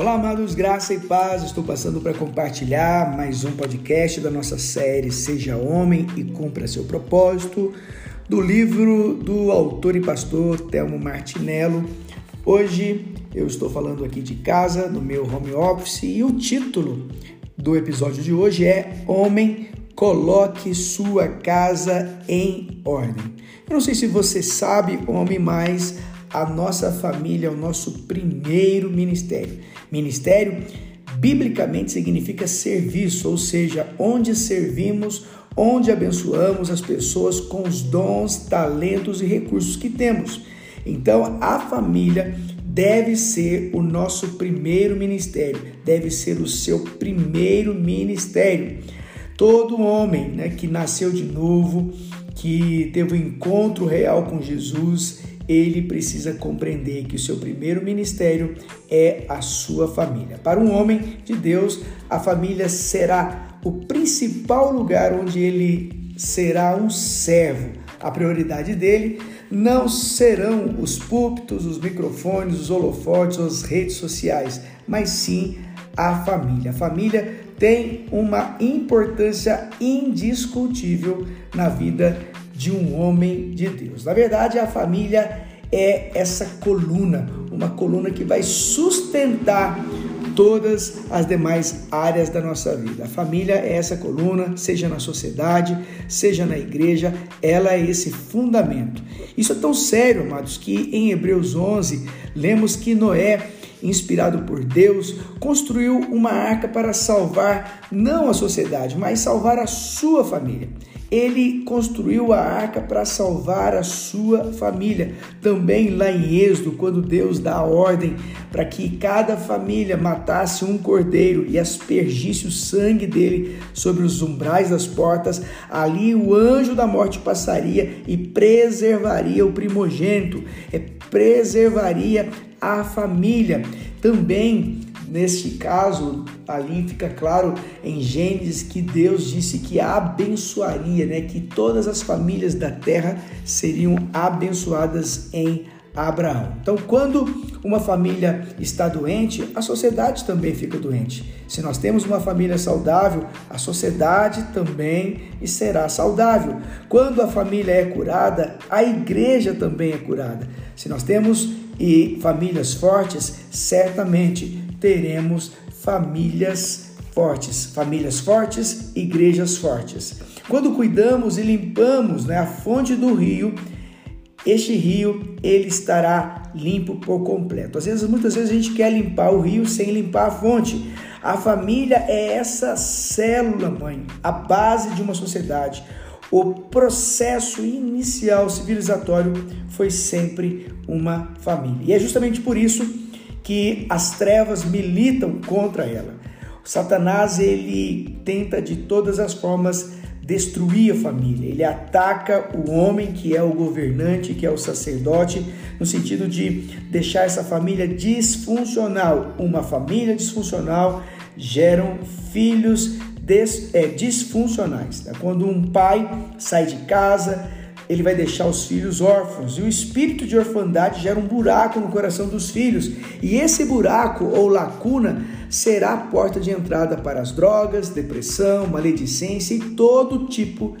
Olá, amados, graça e paz. Estou passando para compartilhar mais um podcast da nossa série Seja Homem e Cumpra Seu Propósito, do livro do autor e pastor Telmo Martinello. Hoje eu estou falando aqui de casa, no meu home office, e o título do episódio de hoje é Homem, coloque sua casa em ordem. Eu não sei se você sabe, homem, mas a nossa família é o nosso primeiro ministério. Ministério, biblicamente, significa serviço, ou seja, onde servimos, onde abençoamos as pessoas com os dons, talentos e recursos que temos. Então, a família deve ser o nosso primeiro ministério, deve ser o seu primeiro ministério. Todo homem né, que nasceu de novo, que teve um encontro real com Jesus, ele precisa compreender que o seu primeiro ministério é a sua família. Para um homem de Deus, a família será o principal lugar onde ele será um servo. A prioridade dele não serão os púlpitos, os microfones, os holofotes, as redes sociais, mas sim a família. A família tem uma importância indiscutível na vida de um homem de Deus. Na verdade, a família é essa coluna, uma coluna que vai sustentar todas as demais áreas da nossa vida. A família é essa coluna, seja na sociedade, seja na igreja, ela é esse fundamento. Isso é tão sério, amados, que em Hebreus 11 lemos que Noé inspirado por Deus, construiu uma arca para salvar não a sociedade, mas salvar a sua família. Ele construiu a arca para salvar a sua família. Também lá em Êxodo, quando Deus dá a ordem para que cada família matasse um cordeiro e aspergisse o sangue dele sobre os umbrais das portas, ali o anjo da morte passaria e preservaria o primogênito, é, preservaria a família. Também Neste caso, ali fica claro em Gênesis que Deus disse que abençoaria, né, que todas as famílias da terra seriam abençoadas em Abraão. Então, quando uma família está doente, a sociedade também fica doente. Se nós temos uma família saudável, a sociedade também será saudável. Quando a família é curada, a igreja também é curada. Se nós temos famílias fortes, certamente teremos famílias fortes. Famílias fortes, igrejas fortes. Quando cuidamos e limpamos né, a fonte do rio, este rio ele estará limpo por completo. Às vezes, muitas vezes a gente quer limpar o rio sem limpar a fonte. A família é essa célula, mãe, a base de uma sociedade. O processo inicial civilizatório foi sempre uma família. E é justamente por isso que as trevas militam contra ela. O Satanás ele tenta de todas as formas destruir a família. Ele ataca o homem que é o governante, que é o sacerdote, no sentido de deixar essa família disfuncional. Uma família disfuncional geram filhos des, é, disfuncionais. Né? Quando um pai sai de casa, ele vai deixar os filhos órfãos. E o espírito de orfandade gera um buraco no coração dos filhos. E esse buraco ou lacuna será a porta de entrada para as drogas, depressão, maledicência e todo tipo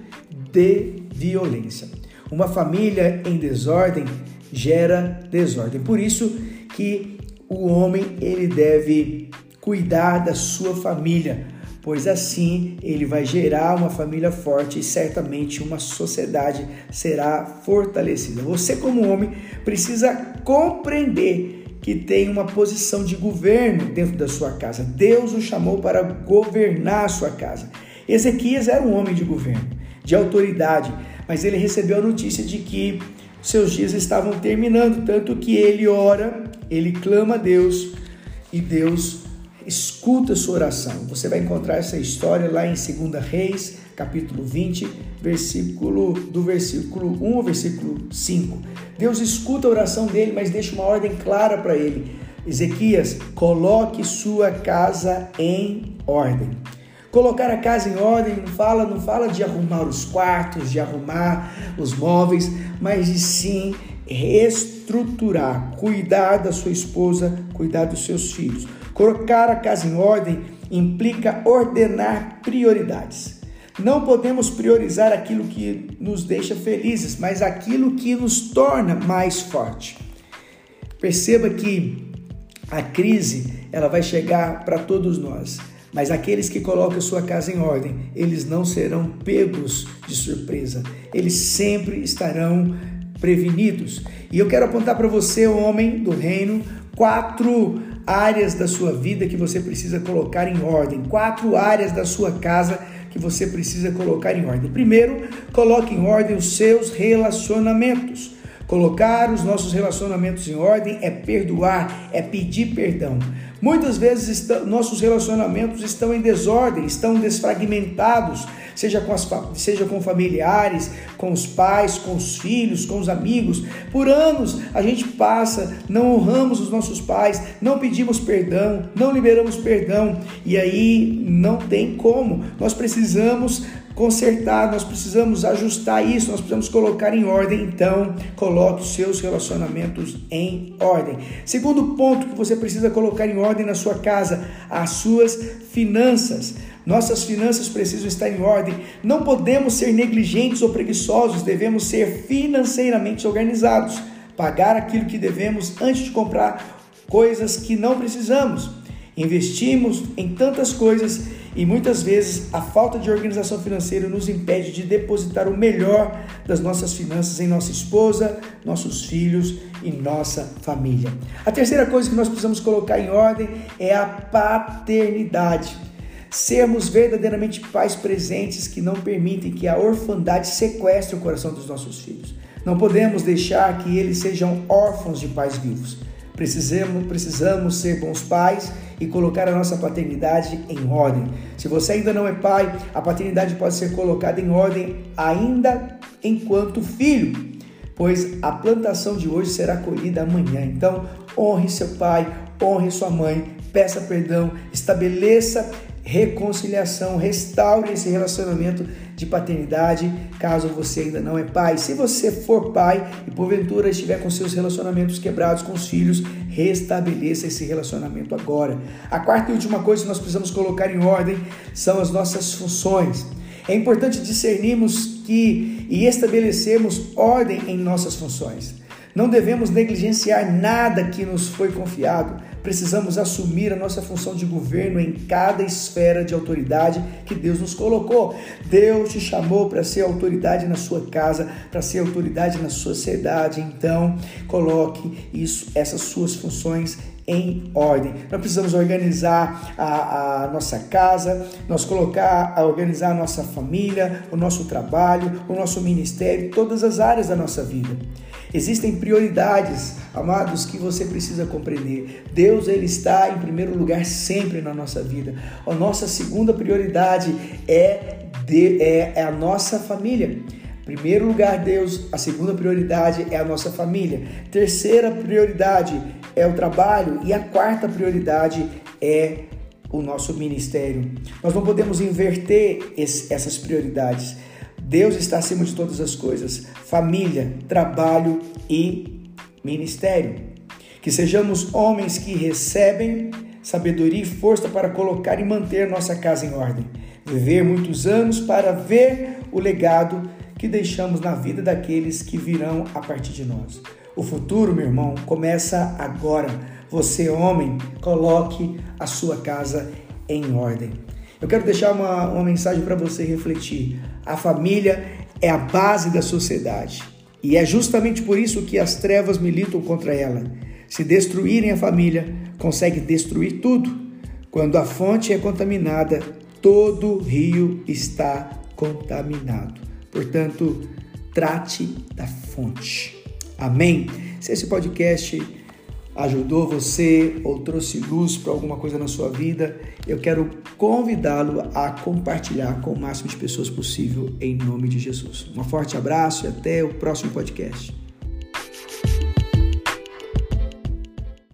de violência. Uma família em desordem gera desordem. Por isso que o homem ele deve cuidar da sua família pois assim ele vai gerar uma família forte e certamente uma sociedade será fortalecida. Você, como homem, precisa compreender que tem uma posição de governo dentro da sua casa. Deus o chamou para governar a sua casa. Ezequias era um homem de governo, de autoridade, mas ele recebeu a notícia de que seus dias estavam terminando, tanto que ele ora, ele clama a Deus e Deus escuta sua oração. Você vai encontrar essa história lá em 2 Reis, capítulo 20, versículo do versículo 1 ao versículo 5. Deus escuta a oração dele, mas deixa uma ordem clara para ele. Ezequias, coloque sua casa em ordem. Colocar a casa em ordem não fala, não fala de arrumar os quartos, de arrumar os móveis, mas de sim reestruturar, cuidar da sua esposa, cuidar dos seus filhos Colocar a casa em ordem implica ordenar prioridades. Não podemos priorizar aquilo que nos deixa felizes, mas aquilo que nos torna mais forte. Perceba que a crise ela vai chegar para todos nós, mas aqueles que colocam sua casa em ordem, eles não serão pegos de surpresa. Eles sempre estarão prevenidos. E eu quero apontar para você, homem do reino, quatro áreas da sua vida que você precisa colocar em ordem, quatro áreas da sua casa que você precisa colocar em ordem. Primeiro, coloque em ordem os seus relacionamentos. Colocar os nossos relacionamentos em ordem é perdoar, é pedir perdão. Muitas vezes nossos relacionamentos estão em desordem, estão desfragmentados, seja com, as, seja com familiares, com os pais, com os filhos, com os amigos. Por anos a gente passa, não honramos os nossos pais, não pedimos perdão, não liberamos perdão e aí não tem como. Nós precisamos consertar, nós precisamos ajustar isso, nós precisamos colocar em ordem. Então, coloque os seus relacionamentos em ordem. Segundo ponto que você precisa colocar em ordem na sua casa, as suas finanças. Nossas finanças precisam estar em ordem. Não podemos ser negligentes ou preguiçosos, devemos ser financeiramente organizados. Pagar aquilo que devemos antes de comprar coisas que não precisamos. Investimos em tantas coisas e muitas vezes a falta de organização financeira nos impede de depositar o melhor das nossas finanças em nossa esposa, nossos filhos e nossa família. A terceira coisa que nós precisamos colocar em ordem é a paternidade sermos verdadeiramente pais presentes que não permitem que a orfandade sequestre o coração dos nossos filhos. Não podemos deixar que eles sejam órfãos de pais vivos. Precisamos, precisamos ser bons pais e colocar a nossa paternidade em ordem. Se você ainda não é pai, a paternidade pode ser colocada em ordem ainda enquanto filho, pois a plantação de hoje será colhida amanhã. Então, honre seu pai, honre sua mãe, peça perdão, estabeleça reconciliação, restaure esse relacionamento de paternidade, caso você ainda não é pai. Se você for pai e porventura estiver com seus relacionamentos quebrados com os filhos, restabeleça esse relacionamento agora. A quarta e última coisa que nós precisamos colocar em ordem são as nossas funções. É importante discernirmos que e estabelecermos ordem em nossas funções. Não devemos negligenciar nada que nos foi confiado. Precisamos assumir a nossa função de governo em cada esfera de autoridade que Deus nos colocou. Deus te chamou para ser autoridade na sua casa, para ser autoridade na sociedade. Então, coloque isso, essas suas funções em ordem. Nós precisamos organizar a, a, nossa casa, nós colocar, a organizar a nossa família, o nosso trabalho, o nosso ministério, todas as áreas da nossa vida. Existem prioridades, amados, que você precisa compreender. Deus ele está em primeiro lugar sempre na nossa vida. A nossa segunda prioridade é, de, é, é a nossa família. Primeiro lugar, Deus, a segunda prioridade é a nossa família. Terceira prioridade é o trabalho e a quarta prioridade é o nosso ministério. Nós não podemos inverter esse, essas prioridades. Deus está acima de todas as coisas. Família, trabalho e ministério. Que sejamos homens que recebem sabedoria e força para colocar e manter nossa casa em ordem. Viver muitos anos para ver o legado que deixamos na vida daqueles que virão a partir de nós. O futuro, meu irmão, começa agora. Você, homem, coloque a sua casa em ordem. Eu quero deixar uma, uma mensagem para você refletir. A família é a base da sociedade e é justamente por isso que as trevas militam contra ela. Se destruírem a família, consegue destruir tudo. Quando a fonte é contaminada, todo rio está contaminado. Portanto, trate da fonte. Amém? Se esse podcast ajudou você ou trouxe luz para alguma coisa na sua vida, eu quero convidá-lo a compartilhar com o máximo de pessoas possível em nome de Jesus. Um forte abraço e até o próximo podcast.